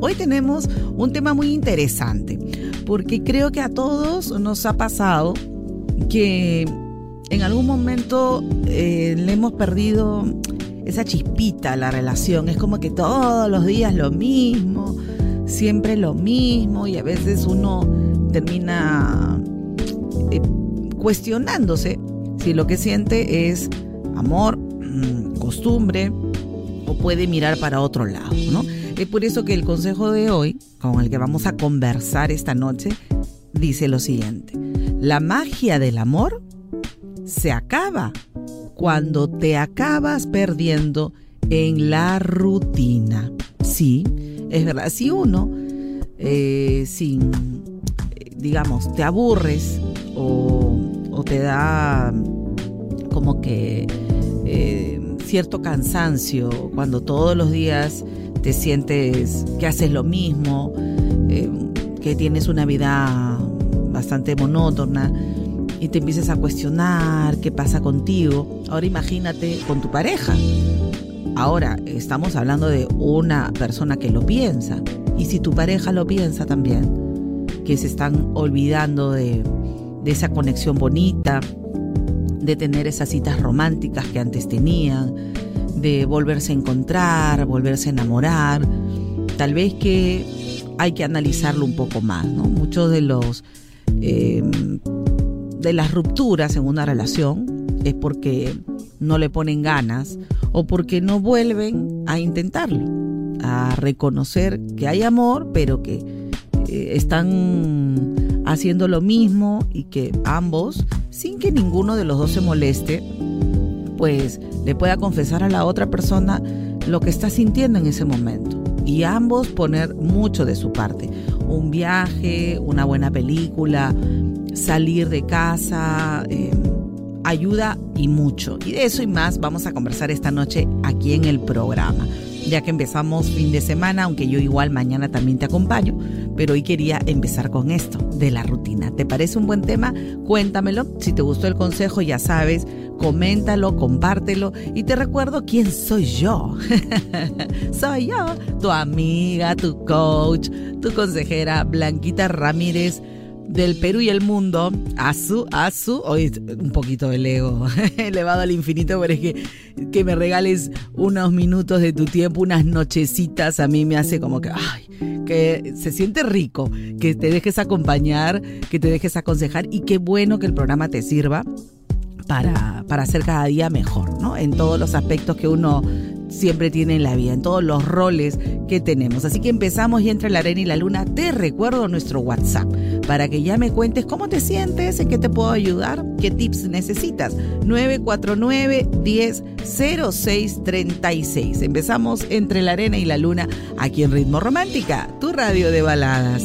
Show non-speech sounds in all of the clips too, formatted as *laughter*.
Hoy tenemos un tema muy interesante porque creo que a todos nos ha pasado que en algún momento eh, le hemos perdido esa chispita a la relación. Es como que todos los días lo mismo, siempre lo mismo y a veces uno termina eh, cuestionándose si lo que siente es amor, mm, costumbre o puede mirar para otro lado, ¿no? Es por eso que el consejo de hoy, con el que vamos a conversar esta noche, dice lo siguiente. La magia del amor se acaba cuando te acabas perdiendo en la rutina. Sí, es verdad. Si uno, eh, sin, digamos, te aburres o, o te da como que eh, cierto cansancio cuando todos los días te sientes que haces lo mismo, eh, que tienes una vida bastante monótona y te empiezas a cuestionar qué pasa contigo. Ahora imagínate con tu pareja. Ahora estamos hablando de una persona que lo piensa. Y si tu pareja lo piensa también, que se están olvidando de, de esa conexión bonita, de tener esas citas románticas que antes tenían, de volverse a encontrar, volverse a enamorar. Tal vez que hay que analizarlo un poco más, ¿no? Muchos de los eh, de las rupturas en una relación es porque no le ponen ganas o porque no vuelven a intentarlo, a reconocer que hay amor, pero que eh, están haciendo lo mismo y que ambos, sin que ninguno de los dos se moleste, pues le pueda confesar a la otra persona lo que está sintiendo en ese momento. Y ambos poner mucho de su parte. Un viaje, una buena película, salir de casa, eh, ayuda y mucho. Y de eso y más vamos a conversar esta noche aquí en el programa. Ya que empezamos fin de semana, aunque yo igual mañana también te acompaño, pero hoy quería empezar con esto, de la rutina. ¿Te parece un buen tema? Cuéntamelo. Si te gustó el consejo, ya sabes, coméntalo, compártelo y te recuerdo quién soy yo. *laughs* soy yo, tu amiga, tu coach, tu consejera Blanquita Ramírez del Perú y el mundo, Azu, Azu, hoy un poquito del ego *laughs* elevado al infinito, pero es que, que me regales unos minutos de tu tiempo, unas nochecitas, a mí me hace como que, ay, que se siente rico, que te dejes acompañar, que te dejes aconsejar y qué bueno que el programa te sirva para, para ser cada día mejor, ¿no? En todos los aspectos que uno siempre tiene en la vida, en todos los roles que tenemos. Así que empezamos y entre la arena y la luna, te recuerdo nuestro WhatsApp para que ya me cuentes cómo te sientes, en qué te puedo ayudar, qué tips necesitas. 949 10 0636. Empezamos entre la arena y la luna aquí en Ritmo Romántica, tu radio de baladas.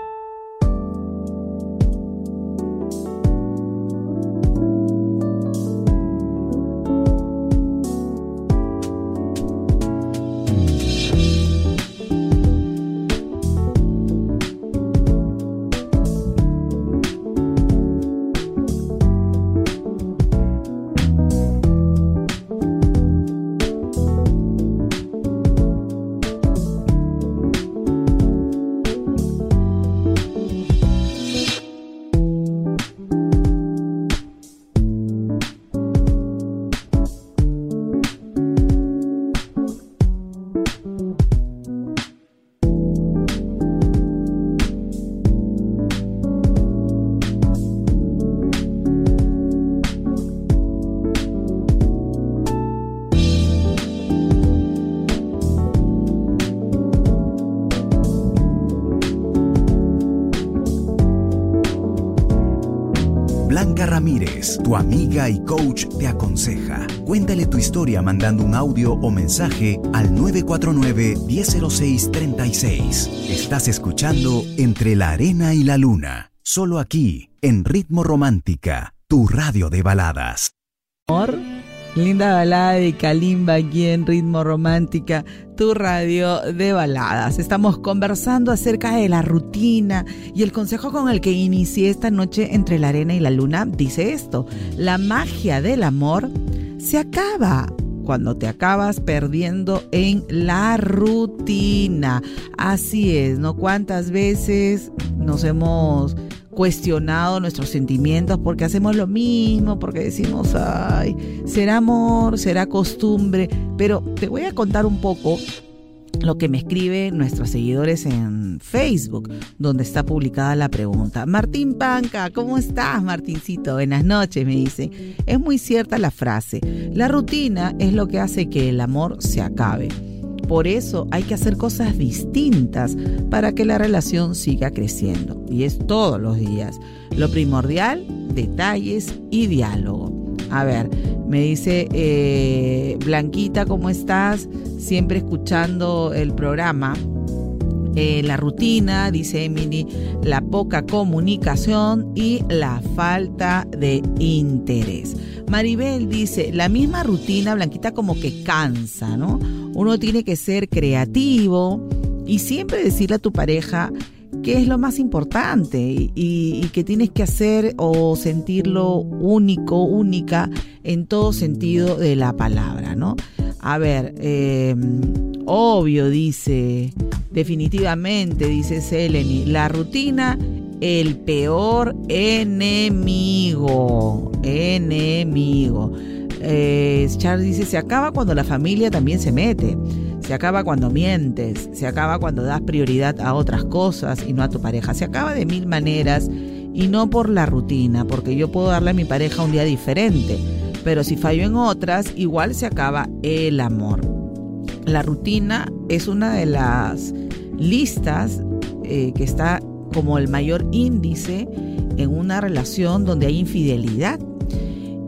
Ramírez, tu amiga y coach, te aconseja. Cuéntale tu historia mandando un audio o mensaje al 949-1006-36. Estás escuchando Entre la Arena y la Luna, solo aquí, en Ritmo Romántica, tu radio de baladas. Linda balada de Kalimba aquí en Ritmo Romántica, tu radio de baladas. Estamos conversando acerca de la rutina y el consejo con el que inicié esta noche entre la arena y la luna dice esto, la magia del amor se acaba cuando te acabas perdiendo en la rutina. Así es, ¿no? ¿Cuántas veces nos hemos cuestionado nuestros sentimientos porque hacemos lo mismo, porque decimos, ay, será amor, será costumbre, pero te voy a contar un poco lo que me escriben nuestros seguidores en Facebook, donde está publicada la pregunta. Martín Panca, ¿cómo estás, Martincito? Buenas noches, me dice. Es muy cierta la frase. La rutina es lo que hace que el amor se acabe. Por eso hay que hacer cosas distintas para que la relación siga creciendo. Y es todos los días. Lo primordial, detalles y diálogo. A ver, me dice eh, Blanquita, ¿cómo estás? Siempre escuchando el programa. Eh, la rutina, dice Emily, la poca comunicación y la falta de interés. Maribel dice, la misma rutina, Blanquita, como que cansa, ¿no? Uno tiene que ser creativo y siempre decirle a tu pareja qué es lo más importante y, que tienes que hacer o sentirlo único, única en todo sentido de la palabra, ¿no? A ver, eh, obvio, dice, definitivamente, dice Seleni, la rutina el peor enemigo. Enemigo. Eh, Charles dice, se acaba cuando la familia también se mete. Se acaba cuando mientes. Se acaba cuando das prioridad a otras cosas y no a tu pareja. Se acaba de mil maneras y no por la rutina, porque yo puedo darle a mi pareja un día diferente. Pero si fallo en otras, igual se acaba el amor. La rutina es una de las listas eh, que está como el mayor índice en una relación donde hay infidelidad.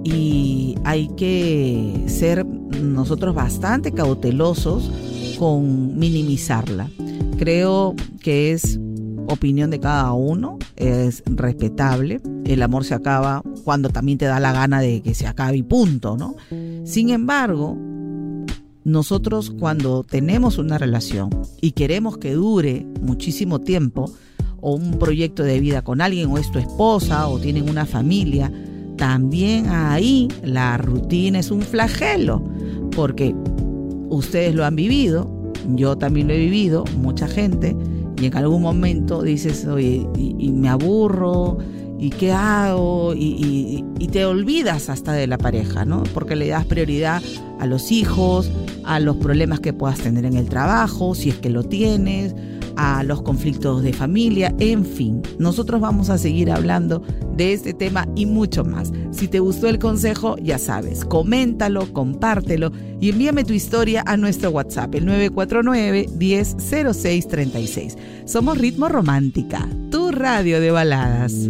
Y hay que ser nosotros bastante cautelosos con minimizarla. Creo que es opinión de cada uno, es respetable. El amor se acaba cuando también te da la gana de que se acabe y punto, ¿no? Sin embargo, nosotros cuando tenemos una relación y queremos que dure muchísimo tiempo, o un proyecto de vida con alguien o es tu esposa o tienen una familia, también ahí la rutina es un flagelo, porque ustedes lo han vivido, yo también lo he vivido, mucha gente, y en algún momento dices, oye, y, me aburro, ¿y qué hago? Y, te olvidas hasta de la pareja, ¿no? Porque le das prioridad a los hijos, a los problemas que puedas tener en el trabajo, si es que lo tienes, a los conflictos de familia, en fin, nosotros vamos a seguir hablando de este tema y mucho más. Si te gustó el consejo, ya sabes, coméntalo, compártelo y envíame tu historia a nuestro WhatsApp, el 949 100636. Somos Ritmo Romántica, tu radio de baladas.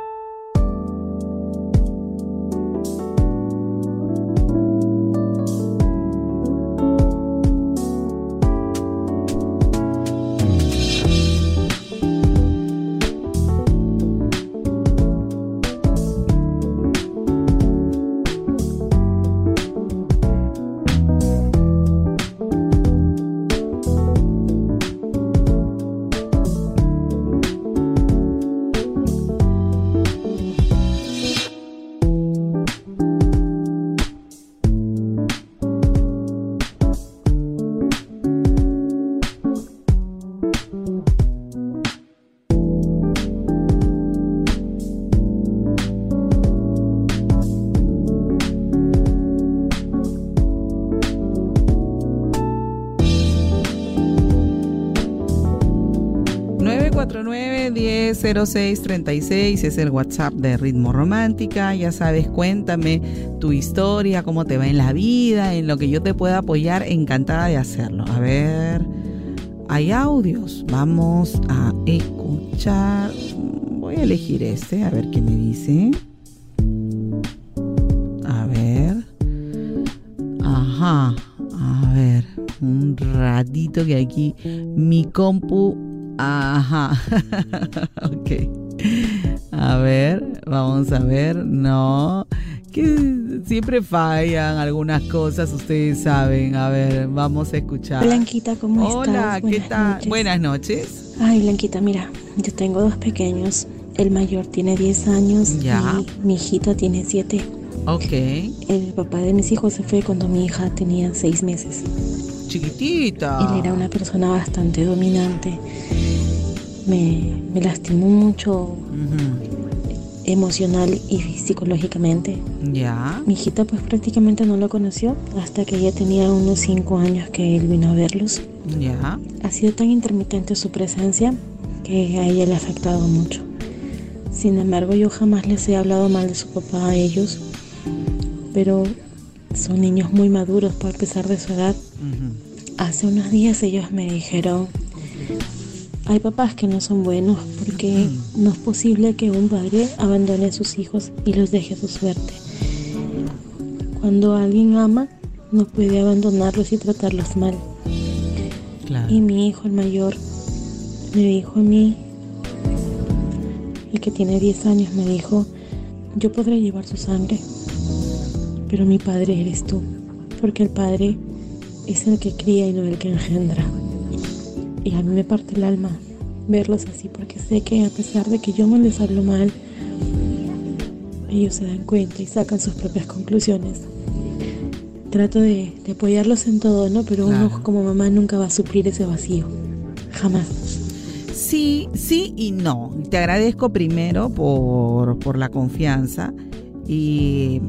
849-100636 es el WhatsApp de Ritmo Romántica. Ya sabes, cuéntame tu historia, cómo te va en la vida, en lo que yo te pueda apoyar. Encantada de hacerlo. A ver, hay audios. Vamos a escuchar. Voy a elegir este, a ver qué me dice. A ver. Ajá. A ver, un ratito que aquí mi compu. Ajá. *laughs* ok. A ver, vamos a ver. No. Que siempre fallan algunas cosas, ustedes saben. A ver, vamos a escuchar. Blanquita, ¿cómo estás? Hola, ¿qué tal? Buenas noches. Ay, Blanquita, mira, yo tengo dos pequeños. El mayor tiene 10 años Ya. y mi hijita tiene 7. Ok. El papá de mis hijos se fue cuando mi hija tenía 6 meses. Chiquitita. Él era una persona bastante dominante. Me, me lastimó mucho emocional y psicológicamente. Ya. Mi hijita pues prácticamente no lo conoció hasta que ella tenía unos 5 años que él vino a verlos. Ya. Ha sido tan intermitente su presencia que a ella le ha afectado mucho. Sin embargo, yo jamás les he hablado mal de su papá a ellos, pero son niños muy maduros por pesar de su edad. Hace unos días ellos me dijeron, hay papás que no son buenos porque no es posible que un padre abandone a sus hijos y los deje a su suerte. Cuando alguien ama, no puede abandonarlos y tratarlos mal. Claro. Y mi hijo, el mayor, me dijo a mí, el que tiene 10 años, me dijo, yo podré llevar su sangre, pero mi padre eres tú, porque el padre es el que cría y no el que engendra. Y a mí me parte el alma verlos así, porque sé que a pesar de que yo no les hablo mal, ellos se dan cuenta y sacan sus propias conclusiones. Trato de, de apoyarlos en todo, ¿no? Pero Claro. uno como mamá nunca va a suplir ese vacío. Jamás. Sí, sí y no. Te agradezco primero por, por la confianza y,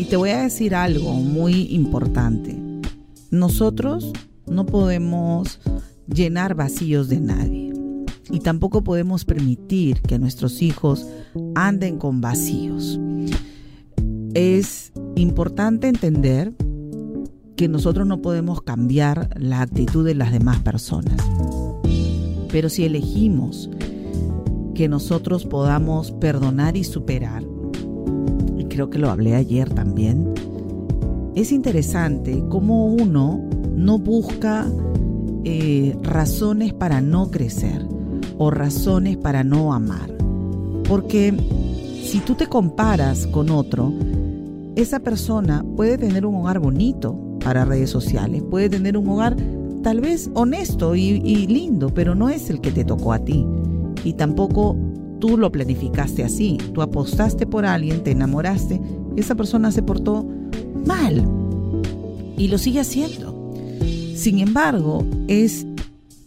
y te voy a decir algo muy importante. Nosotros no podemos llenar vacíos de nadie y tampoco podemos permitir que nuestros hijos anden con vacíos. Es importante entender que nosotros no podemos cambiar la actitud de las demás personas. Pero si elegimos que nosotros podamos perdonar y superar, creo que lo hablé ayer también, es interesante cómo uno no busca eh, razones para no crecer o razones para no amar. Porque si tú te comparas con otro, esa persona puede tener un hogar bonito para redes sociales, puede tener un hogar tal vez honesto y, y lindo, pero no es el que te tocó a ti. Y tampoco tú lo planificaste así. Tú apostaste por alguien, te enamoraste esa persona se portó mal y lo sigue haciendo. Sin embargo, es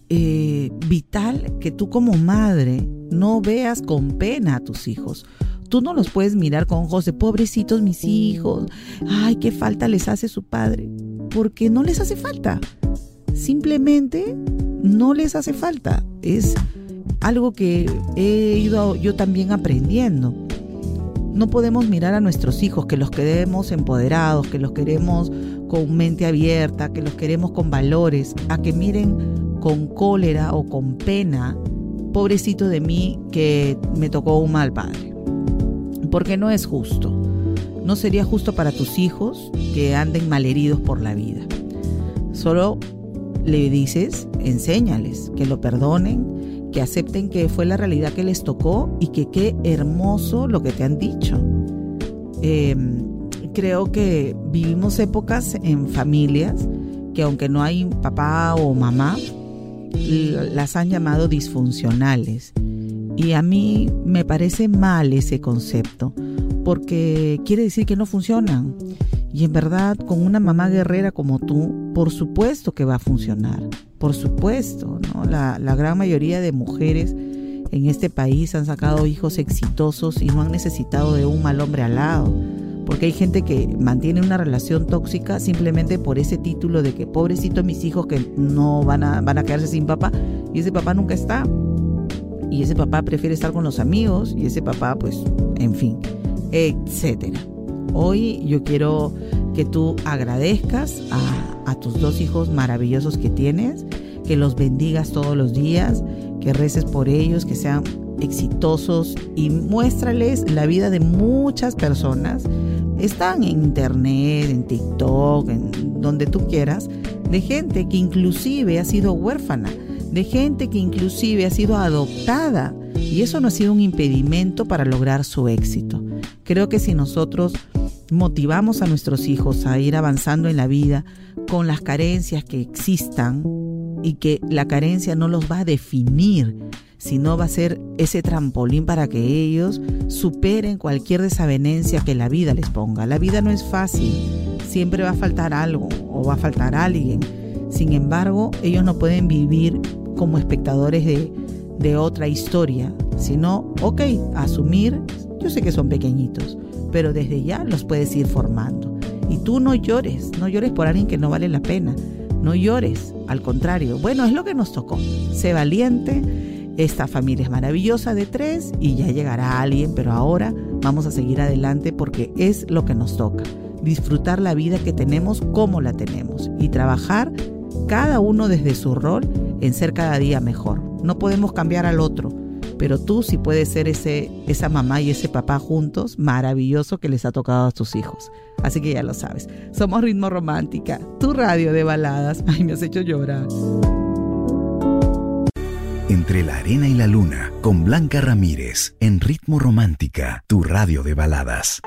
eh, vital que tú como madre no veas con pena a tus hijos. Tú no los puedes mirar con ojos de pobrecitos mis hijos. Ay, qué falta les hace su padre. Porque no les hace falta. Simplemente no les hace falta. Es algo que he ido yo también aprendiendo. No podemos mirar a nuestros hijos, que los queremos empoderados, que los queremos con mente abierta, que los queremos con valores, a que miren con cólera o con pena, pobrecito de mí que me tocó un mal padre. Porque no es justo. No sería justo para tus hijos que anden malheridos por la vida. Solo le dices, enséñales que lo perdonen, que acepten que fue la realidad que les tocó y que qué hermoso lo que te han dicho. Eh, creo que vivimos épocas en familias que aunque no hay papá o mamá, las han llamado disfuncionales. Y a mí me parece mal ese concepto, porque quiere decir que no funcionan. Y en verdad, con una mamá guerrera como tú, por supuesto que va a funcionar. Por supuesto, ¿no? La, gran mayoría de mujeres en este país han sacado hijos exitosos y no han necesitado de un mal hombre al lado. Porque hay gente que mantiene una relación tóxica simplemente por ese título de que pobrecito mis hijos que no van a, van a quedarse sin papá y ese papá nunca está. y ese papá prefiere estar con los amigos y ese papá pues, en fin, etcétera. Hoy yo quiero que tú agradezcas a, tus dos hijos maravillosos que tienes, que los bendigas todos los días, que reces por ellos, que sean exitosos y muéstrales la vida de muchas personas. Están en internet, en TikTok, en donde tú quieras, de gente que inclusive ha sido huérfana, de gente que inclusive ha sido adoptada. Y eso no ha sido un impedimento para lograr su éxito. Creo que si nosotros motivamos a nuestros hijos a ir avanzando en la vida con las carencias que existan y que la carencia no los va a definir, sino va a ser ese trampolín para que ellos superen cualquier desavenencia que la vida les ponga. La vida no es fácil, siempre va a faltar algo o va a faltar alguien. Sin embargo, ellos no pueden vivir como espectadores de, de otra historia, sino, ok, asumir, yo sé que son pequeñitos, pero desde ya los puedes ir formando. Y tú no llores, no llores por alguien que no vale la pena, no llores, al contrario, bueno, es lo que nos tocó, sé valiente esta familia es maravillosa de tres y ya llegará alguien, pero ahora vamos a seguir adelante porque es lo que nos toca. Disfrutar la vida que tenemos como la tenemos y trabajar cada uno desde su rol en ser cada día mejor. No podemos cambiar al otro, pero tú sí puedes ser ese, esa mamá y ese papá juntos, maravilloso que les ha tocado a tus hijos. Así que ya lo sabes. Somos Ritmo Romántica, tu radio de baladas. *laughs* Ay, me has hecho llorar. Entre la arena y la luna, con Blanca Ramírez, en Ritmo Romántica, tu radio de baladas.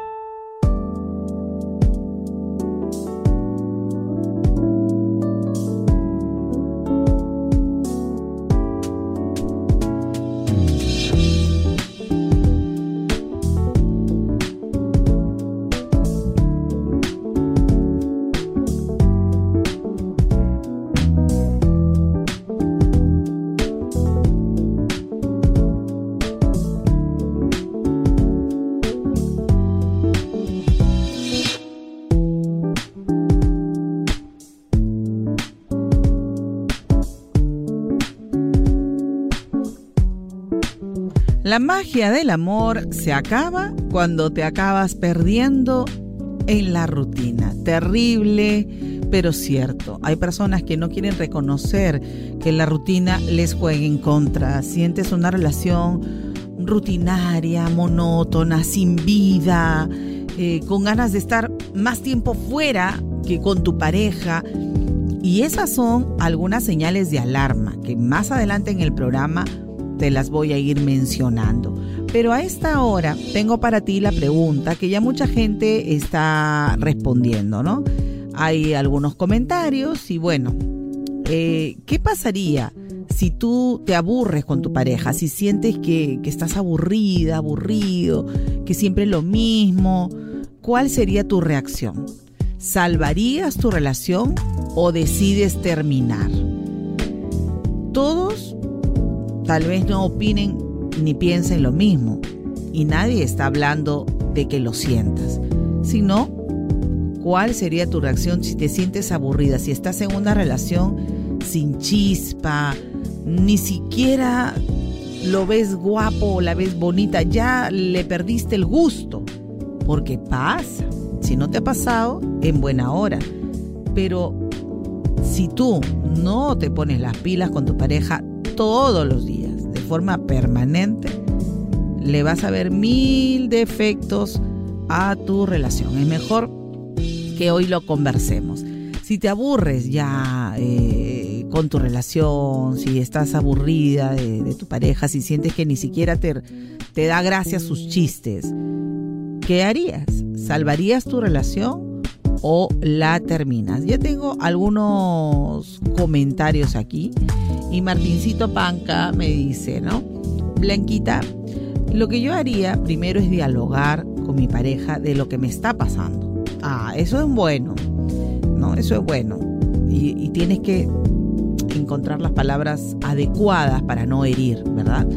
La magia del amor se acaba cuando te acabas perdiendo en la rutina. Terrible, pero cierto. Hay personas que no quieren reconocer que la rutina les juegue en contra. Sientes una relación rutinaria, monótona, sin vida, eh, con ganas de estar más tiempo fuera que con tu pareja. Y esas son algunas señales de alarma que más adelante en el programa te las voy a ir mencionando. Pero a esta hora tengo para ti la pregunta que ya mucha gente está respondiendo, ¿no? Hay algunos comentarios y bueno, eh, ¿qué pasaría si tú te aburres con tu pareja? Si sientes que, que estás aburrida, aburrido, que siempre es lo mismo, ¿cuál sería tu reacción? ¿Salvarías tu relación o decides terminar? Todos tal vez no opinen ni piensen lo mismo. Y nadie está hablando de que lo sientas, sino cuál sería tu reacción si te sientes aburrida, si estás en una relación sin chispa, ni siquiera lo ves guapo o la ves bonita, ya le perdiste el gusto, porque pasa. Si no te ha pasado, en buena hora. Pero si tú no te pones las pilas con tu pareja todos los días, de forma permanente, le vas a ver mil defectos a tu relación. Es mejor que hoy lo conversemos. Si te aburres ya eh, con tu relación, si estás aburrida de, tu pareja, si sientes que ni siquiera te, te da gracia sus chistes, ¿qué harías? ¿Salvarías tu relación o la terminas? Ya tengo algunos comentarios aquí y Martincito Panca me dice, ¿no? Blanquita, lo que yo haría primero es dialogar con mi pareja de lo que me está pasando. Ah, eso es bueno, ¿no? Eso es bueno. Y, tienes que encontrar las palabras adecuadas para no herir, ¿verdad?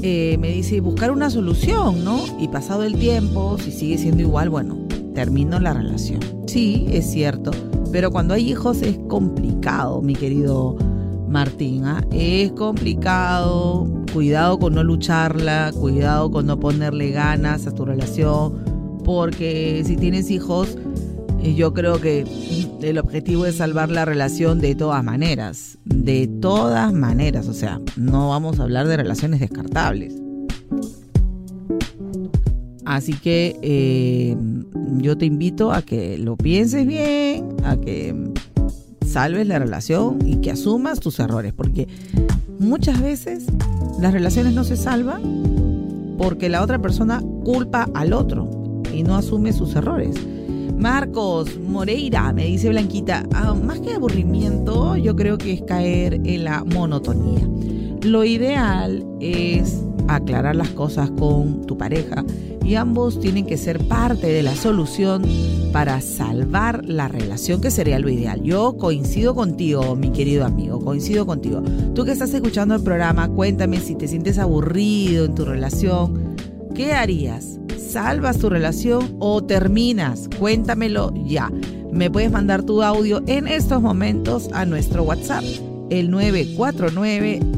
Eh, me dice buscar una solución, ¿no? Y pasado el tiempo, si sigue siendo igual, bueno, termino la relación. Sí, es cierto, pero cuando hay hijos es complicado, mi querido Martín. ¿ah? Es complicado cuidado con no lucharla, cuidado con no ponerle ganas a tu relación, porque si tienes hijos, eh, yo creo que el objetivo es salvar la relación de todas maneras, de todas maneras, o sea, no vamos a hablar de relaciones descartables. Así que eh, yo te invito a que lo pienses bien, a que salves la relación y que asumas tus errores, porque muchas veces las relaciones no se salvan porque la otra persona culpa al otro y no asume sus errores. Marcos Moreira, me dice Blanquita, ah, más que aburrimiento, yo creo que es caer en la monotonía. Lo ideal es aclarar las cosas con tu pareja y ambos tienen que ser parte de la solución para salvar la relación, que sería lo ideal. Yo coincido contigo, mi querido amigo, coincido contigo. Tú que estás escuchando el programa, cuéntame si te sientes aburrido en tu relación, ¿qué harías? ¿Salvas tu relación o terminas? Cuéntamelo ya. Me puedes mandar tu audio en estos momentos a nuestro WhatsApp el 949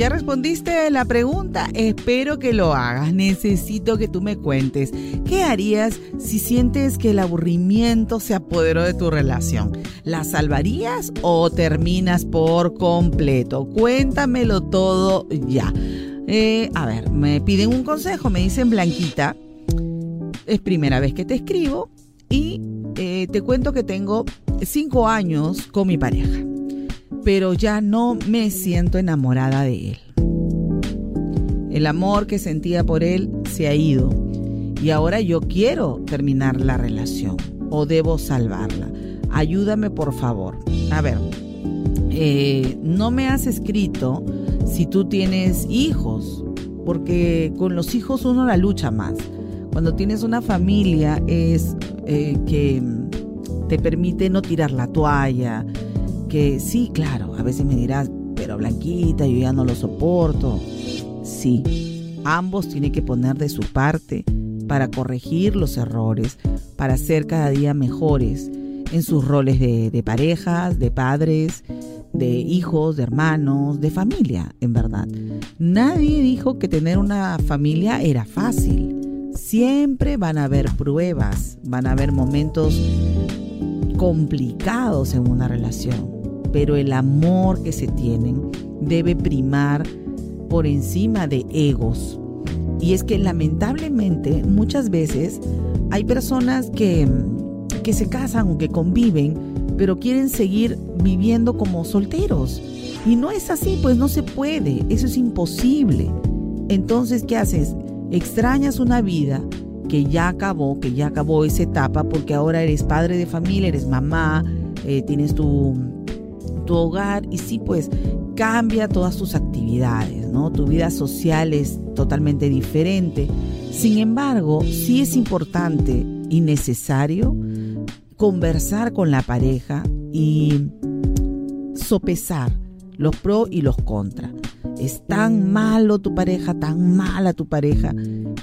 Ya respondiste la pregunta, espero que lo hagas. Necesito que tú me cuentes qué harías si sientes que el aburrimiento se apoderó de tu relación. ¿La salvarías o terminas por completo? Cuéntamelo todo ya. Eh, a ver, me piden un consejo, me dicen Blanquita. Es primera vez que te escribo y eh, te cuento que tengo cinco años con mi pareja pero ya no me siento enamorada de él. El amor que sentía por él se ha ido y ahora yo quiero terminar la relación o debo salvarla. Ayúdame por favor. A ver, eh, no me has escrito si tú tienes hijos, porque con los hijos uno la lucha más. Cuando tienes una familia es eh, que te permite no tirar la toalla, que sí, claro, a veces me dirás, pero Blanquita, yo ya no lo soporto. Sí, ambos tienen que poner de su parte para corregir los errores, para ser cada día mejores en sus roles de, de parejas, de padres, de hijos, de hermanos, de familia, en verdad. Nadie dijo que tener una familia era fácil. Siempre van a haber pruebas, van a haber momentos complicados en una relación pero el amor que se tienen debe primar por encima de egos. Y es que lamentablemente muchas veces hay personas que, que se casan o que conviven, pero quieren seguir viviendo como solteros. Y no es así, pues no se puede, eso es imposible. Entonces, ¿qué haces? Extrañas una vida que ya acabó, que ya acabó esa etapa, porque ahora eres padre de familia, eres mamá, eh, tienes tu, hogar y sí, pues cambia todas tus actividades, ¿no? Tu vida social es totalmente diferente. Sin embargo, sí es importante y necesario conversar con la pareja y sopesar los pros y los contras. Es tan malo tu pareja, tan mala tu pareja,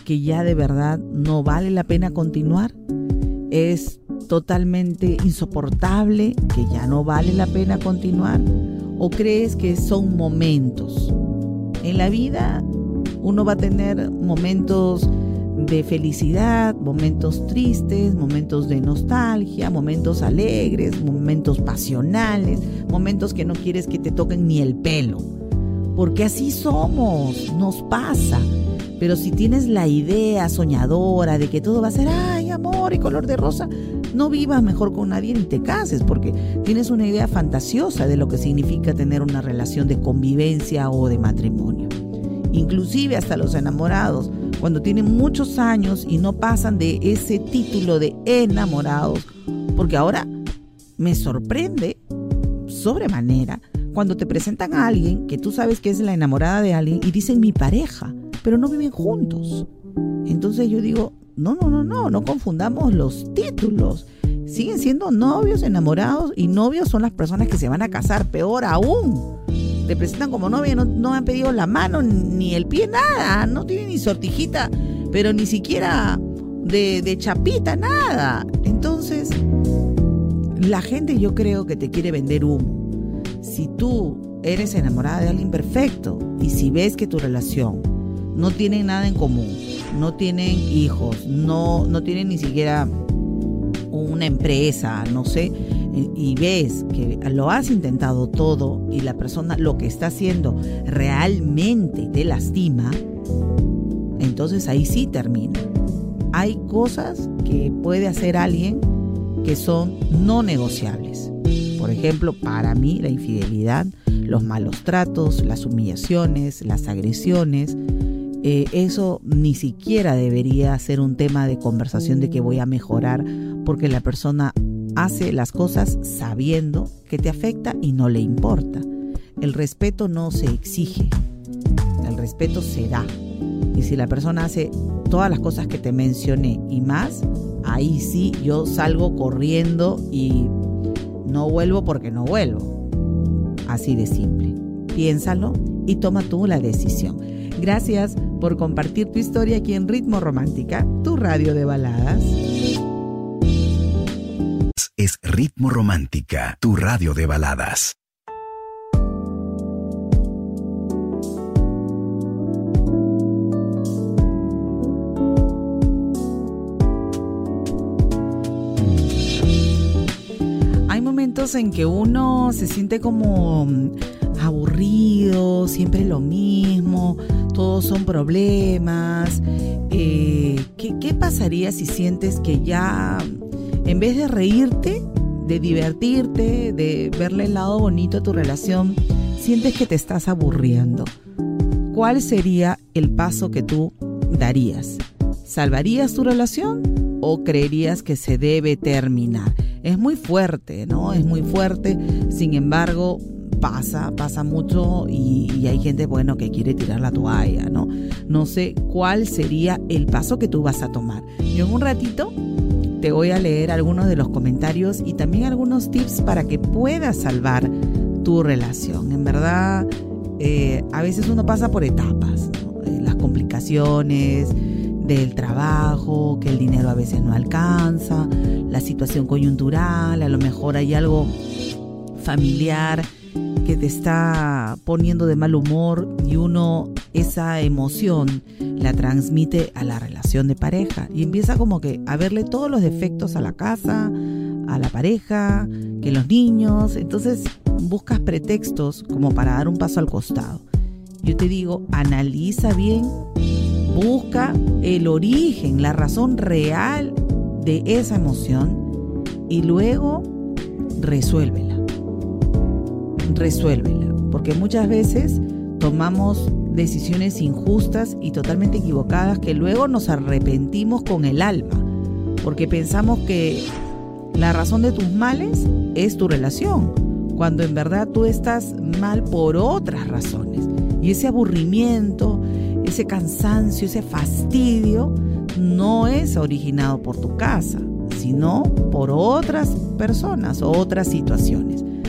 que ya de verdad no vale la pena continuar. Es totalmente insoportable, que ya no vale la pena continuar? ¿O crees que son momentos? En la vida uno va a tener momentos de felicidad, momentos tristes, momentos de nostalgia, momentos alegres, momentos pasionales, momentos que no quieres que te toquen ni el pelo. Porque así somos, nos pasa. Pero si tienes la idea soñadora de que todo va a ser, ay, amor y color de rosa, no vivas mejor con nadie ni te cases, porque tienes una idea fantasiosa de lo que significa tener una relación de convivencia o de matrimonio. Inclusive hasta los enamorados, cuando tienen muchos años y no pasan de ese título de enamorados, porque ahora me sorprende sobremanera cuando te presentan a alguien que tú sabes que es la enamorada de alguien y dicen mi pareja, pero no viven juntos. Entonces yo digo, no, no, no, no, no confundamos los títulos. Siguen siendo novios, enamorados y novios son las personas que se van a casar, peor aún. Te presentan como novia, no, no han pedido la mano ni el pie, nada, no tienen ni sortijita, pero ni siquiera de, de chapita, nada. Entonces, la gente yo creo que te quiere vender humo. Si tú eres enamorada de alguien perfecto y si ves que tu relación no tiene nada en común, no tienen hijos, no, no tienen ni siquiera una empresa, no sé, y ves que lo has intentado todo y la persona lo que está haciendo realmente te lastima, entonces ahí sí termina. Hay cosas que puede hacer alguien que son no negociables. Por ejemplo, para mí la infidelidad, los malos tratos, las humillaciones, las agresiones, eh, eso ni siquiera debería ser un tema de conversación de que voy a mejorar porque la persona hace las cosas sabiendo que te afecta y no le importa. El respeto no se exige, el respeto se da. Y si la persona hace todas las cosas que te mencioné y más, ahí sí yo salgo corriendo y no vuelvo porque no vuelvo. Así de simple. Piénsalo y toma tú la decisión. Gracias por compartir tu historia aquí en Ritmo Romántica, tu radio de baladas. Es Ritmo Romántica, tu radio de baladas. Hay momentos en que uno se siente como aburrido, siempre lo mismo, todos son problemas. Eh, ¿qué, pasaría si sientes que ya, en vez de reírte, de divertirte, de verle el lado bonito a tu relación, sientes que te estás aburriendo? ¿Cuál sería el paso que tú darías? ¿Salvarías tu relación o creerías que se debe terminar? Es muy fuerte, ¿no? Es muy fuerte. Sin embargo, pasa, pasa mucho y, hay gente, bueno, que quiere tirar la toalla, ¿no? No sé cuál sería el paso que tú vas a tomar. Yo en un ratito te voy a leer algunos de los comentarios y también algunos tips para que puedas salvar tu relación. En verdad, eh, a veces uno pasa por etapas, eh, las complicaciones del trabajo, que el dinero a veces no alcanza, la situación coyuntural, a lo mejor hay algo familiar que te está poniendo de mal humor y uno esa emoción la transmite a la relación de pareja. Y empieza como que a verle todos los defectos a la casa, a la pareja, que los niños, entonces buscas pretextos como para dar un paso al costado. Yo te digo, analiza bien, busca el origen, la razón real de esa emoción y luego resuélvela resuélvela, porque muchas veces tomamos decisiones injustas y totalmente equivocadas que luego nos arrepentimos con el alma, porque pensamos que la razón de tus males es tu relación, cuando en verdad tú estás mal por otras razones. Y ese aburrimiento, ese cansancio, ese fastidio, no es originado por tu casa, sino por otras personas o otras situaciones.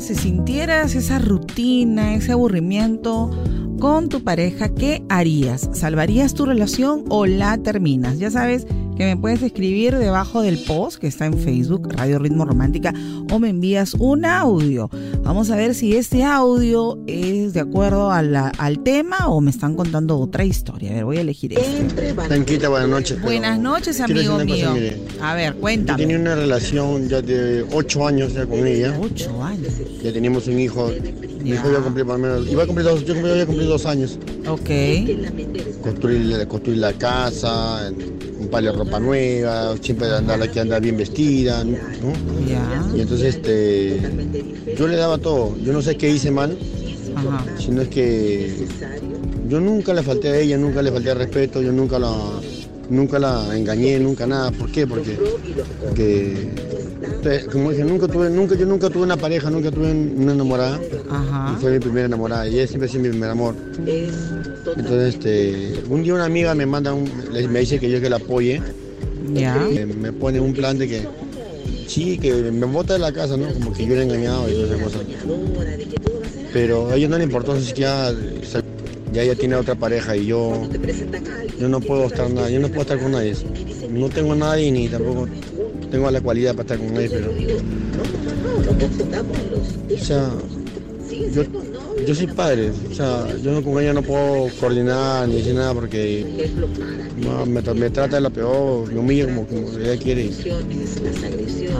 Si sintieras esa rutina, ese aburrimiento con tu pareja, ¿qué harías? ¿Salvarías tu relación o la terminas? Ya sabes que me puedes escribir debajo del post que está en Facebook, Radio Ritmo Romántica, o me envías un audio. Vamos a ver si este audio es de acuerdo al tema o me están contando otra historia. A ver, voy a elegir este. Tranquita, buenas noches. Buenas noches, amigo mío. a ver, cuéntame. Yo tenía una relación ya de ocho años ya con ella. Ocho años. Ya teníamos un hijo. Mi hijo iba a cumplir más o menos, iba a cumplir dos, yo iba a cumplir dos años. Ok. Construir, construir la casa, comprarle ropa nueva, siempre andar aquí andar bien vestida, ¿no? Y entonces este yo le daba todo, yo no sé qué hice mal, sino es que yo nunca le falté a ella, nunca le falté al respeto, yo nunca la nunca la engañé, nunca nada, ¿por qué? Porque, como dije, nunca tuve, nunca, yo nunca tuve una pareja, nunca tuve una enamorada. Y fue mi primera enamorada, y ella siempre ha sido mi primer amor. Entonces, este, un día una amiga me manda un, me dice que yo que la apoye. Me, pone un plan de que sí, que me bota de la casa, ¿no? Como que yo le he engañado y todas esas cosas. Pero a ella no le importó, así que ya, ya ella tiene otra pareja y yo, yo no puedo estar nada, yo no puedo estar con nadie. No tengo a nadie ni tampoco tengo la cualidad para estar con nadie, pero. O sea, yo yo soy padre, o sea, yo no, con ella no puedo coordinar ni decir nada porque me, trata de la peor, me humilla como, como ella quiere.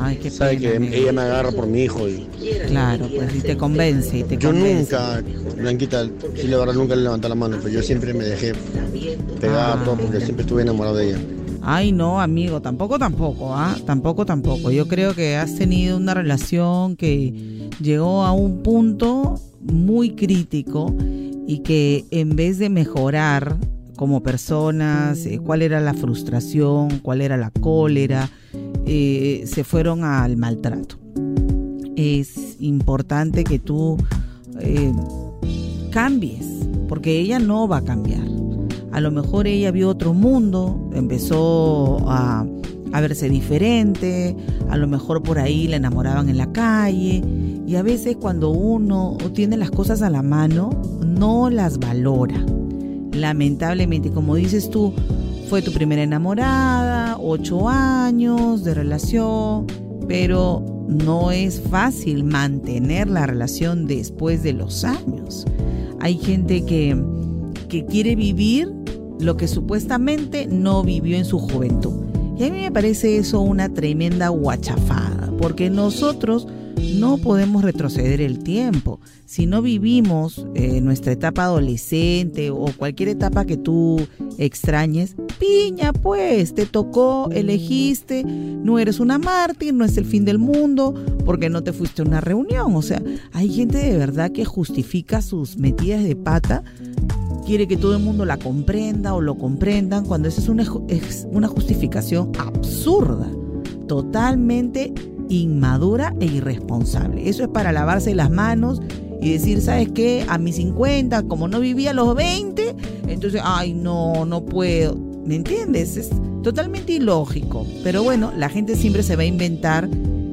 Ay, qué Sabe que ella me agarra por mi hijo. Y, claro, pues y te convence. Y te yo nunca, Blanquita, sí la verdad nunca le levanté la mano, pero yo siempre me dejé pegar ah, todo porque siempre estuve enamorado de ella. Ay, no, amigo, tampoco, tampoco, ¿ah? Tampoco, tampoco. Yo creo que has tenido una relación que llegó a un punto muy crítico y que en vez de mejorar como personas, eh, cuál era la frustración, cuál era la cólera, eh, se fueron al maltrato. Es importante que tú eh, cambies, porque ella no va a cambiar. A lo mejor ella vio otro mundo, empezó a a verse diferente, a lo mejor por ahí la enamoraban en la calle y a veces cuando uno tiene las cosas a la mano no las valora. Lamentablemente, como dices tú, fue tu primera enamorada, ocho años de relación, pero no es fácil mantener la relación después de los años. Hay gente que, que quiere vivir lo que supuestamente no vivió en su juventud. Y a mí me parece eso una tremenda guachafada, porque nosotros no podemos retroceder el tiempo. Si no vivimos eh, nuestra etapa adolescente o cualquier etapa que tú extrañes, piña pues, te tocó, elegiste, no eres una mártir, no es el fin del mundo, porque no te fuiste a una reunión. O sea, hay gente de verdad que justifica sus metidas de pata quiere que todo el mundo la comprenda o lo comprendan, cuando esa es una, es una justificación absurda, totalmente inmadura e irresponsable. Eso es para lavarse las manos y decir, ¿sabes qué? A mis 50, como no vivía a los 20, entonces, ay, no, no puedo. ¿Me entiendes? Es totalmente ilógico. Pero bueno, la gente siempre se va a inventar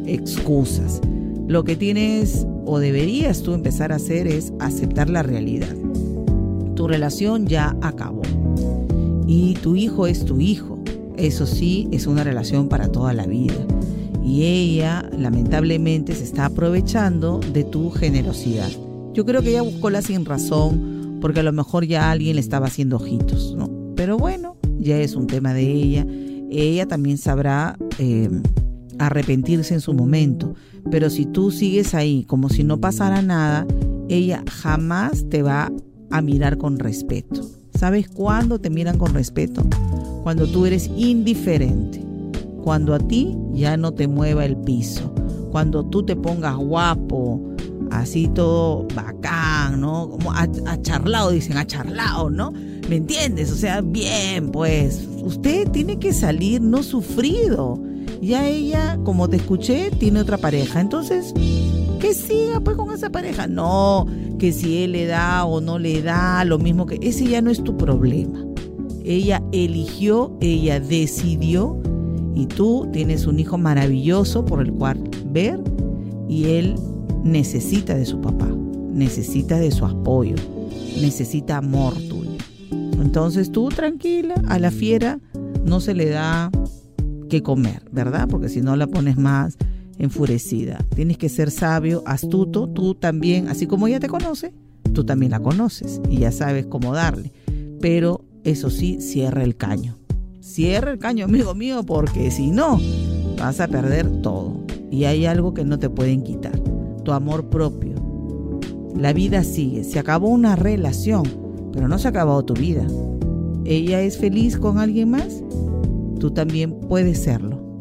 excusas. Lo que tienes o deberías tú empezar a hacer es aceptar la realidad tu relación ya acabó. Y tu hijo es tu hijo. Eso sí, es una relación para toda la vida. Y ella, lamentablemente, se está aprovechando de tu generosidad. Yo creo que ella buscó la sin razón, porque a lo mejor ya alguien le estaba haciendo ojitos, ¿no? Pero bueno, ya es un tema de ella. Ella también sabrá eh, arrepentirse en su momento. Pero si tú sigues ahí como si no pasara nada, ella jamás te va a mirar con respeto. ¿Sabes cuándo te miran con respeto? Cuando tú eres indiferente. Cuando a ti ya no te mueva el piso. Cuando tú te pongas guapo, así todo bacán, ¿no? Como acharlado, dicen, acharlado, ¿no? ¿Me entiendes? O sea, bien, pues usted tiene que salir no sufrido. Ya ella, como te escuché, tiene otra pareja. Entonces, que siga pues con esa pareja. No, que si él le da o no le da, lo mismo que ese ya no es tu problema. Ella eligió, ella decidió y tú tienes un hijo maravilloso por el cual ver y él necesita de su papá, necesita de su apoyo, necesita amor tuyo. Entonces tú tranquila, a la fiera no se le da que comer, ¿verdad? Porque si no la pones más enfurecida. Tienes que ser sabio, astuto, tú también, así como ella te conoce, tú también la conoces y ya sabes cómo darle. Pero eso sí, cierra el caño. Cierra el caño, amigo mío, porque si no, vas a perder todo. Y hay algo que no te pueden quitar, tu amor propio. La vida sigue, se acabó una relación, pero no se ha acabado tu vida. ¿Ella es feliz con alguien más? Tú también puedes serlo.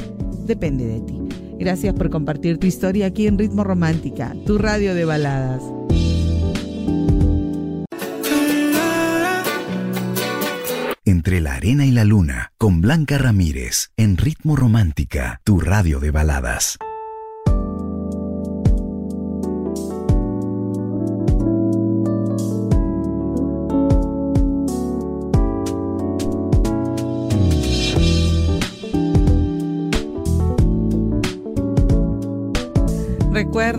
Depende de ti. Gracias por compartir tu historia aquí en Ritmo Romántica, tu radio de baladas. Entre la arena y la luna, con Blanca Ramírez, en Ritmo Romántica, tu radio de baladas.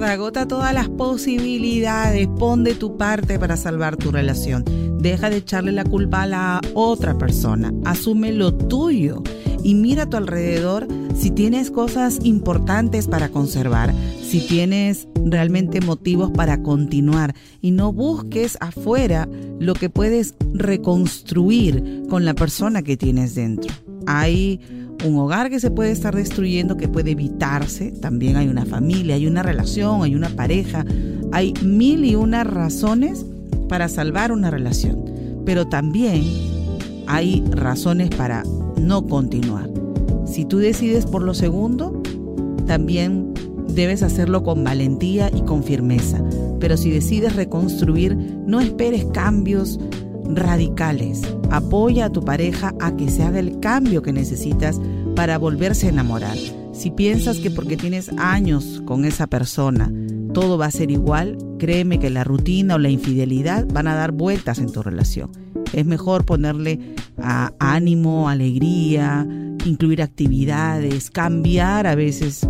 Recuerda, agota todas las posibilidades, pon de tu parte para salvar tu relación. Deja de echarle la culpa a la otra persona, asume lo tuyo y mira a tu alrededor si tienes cosas importantes para conservar, si tienes realmente motivos para continuar y no busques afuera lo que puedes reconstruir con la persona que tienes dentro. Hay un hogar que se puede estar destruyendo, que puede evitarse. También hay una familia, hay una relación, hay una pareja. Hay mil y una razones para salvar una relación. Pero también hay razones para no continuar. Si tú decides por lo segundo, también debes hacerlo con valentía y con firmeza. Pero si decides reconstruir, no esperes cambios radicales. Apoya a tu pareja a que se haga el cambio que necesitas para volverse a enamorar. Si piensas que porque tienes años con esa persona todo va a ser igual, créeme que la rutina o la infidelidad van a dar vueltas en tu relación. Es mejor ponerle ánimo, alegría, incluir actividades, cambiar a veces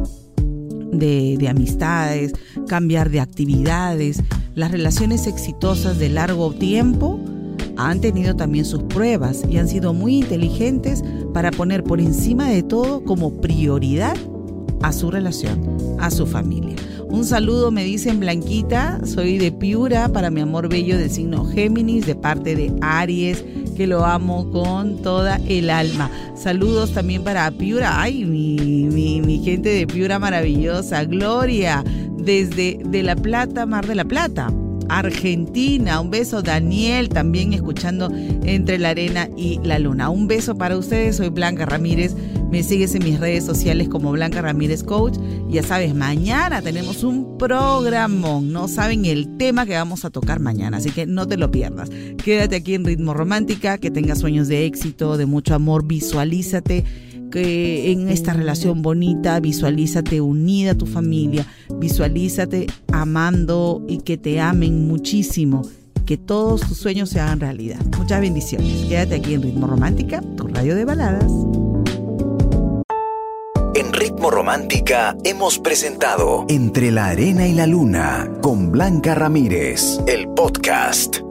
de, amistades, cambiar de actividades. Las relaciones exitosas de largo tiempo han tenido también sus pruebas y han sido muy inteligentes para poner por encima de todo como prioridad a su relación, a su familia. Un saludo, me dicen Blanquita, soy de Piura para mi amor bello del signo Géminis, de parte de Aries, que lo amo con toda el alma. Saludos también para Piura, ay, mi, mi, mi gente de Piura maravillosa, Gloria, desde de La Plata, Mar de la Plata. Argentina. Un beso, Daniel, también escuchando Entre la Arena y la Luna. Un beso para ustedes, soy Blanca Ramírez. Me sigues en mis redes sociales como Blanca Ramírez Coach. Ya sabes, mañana tenemos un programón. No saben el tema que vamos a tocar mañana, así que no te lo pierdas. Quédate aquí en Ritmo Romántica, que tengas sueños de éxito, de mucho amor. Visualízate que en esta relación bonita, visualízate unida a tu familia, visualízate amando y que te amen muchísimo, que todos tus sueños se hagan realidad. Muchas bendiciones. Quédate aquí en Ritmo Romántica, tu radio de baladas. En Ritmo Romántica hemos presentado Entre la Arena y la Luna con Blanca Ramírez, el podcast.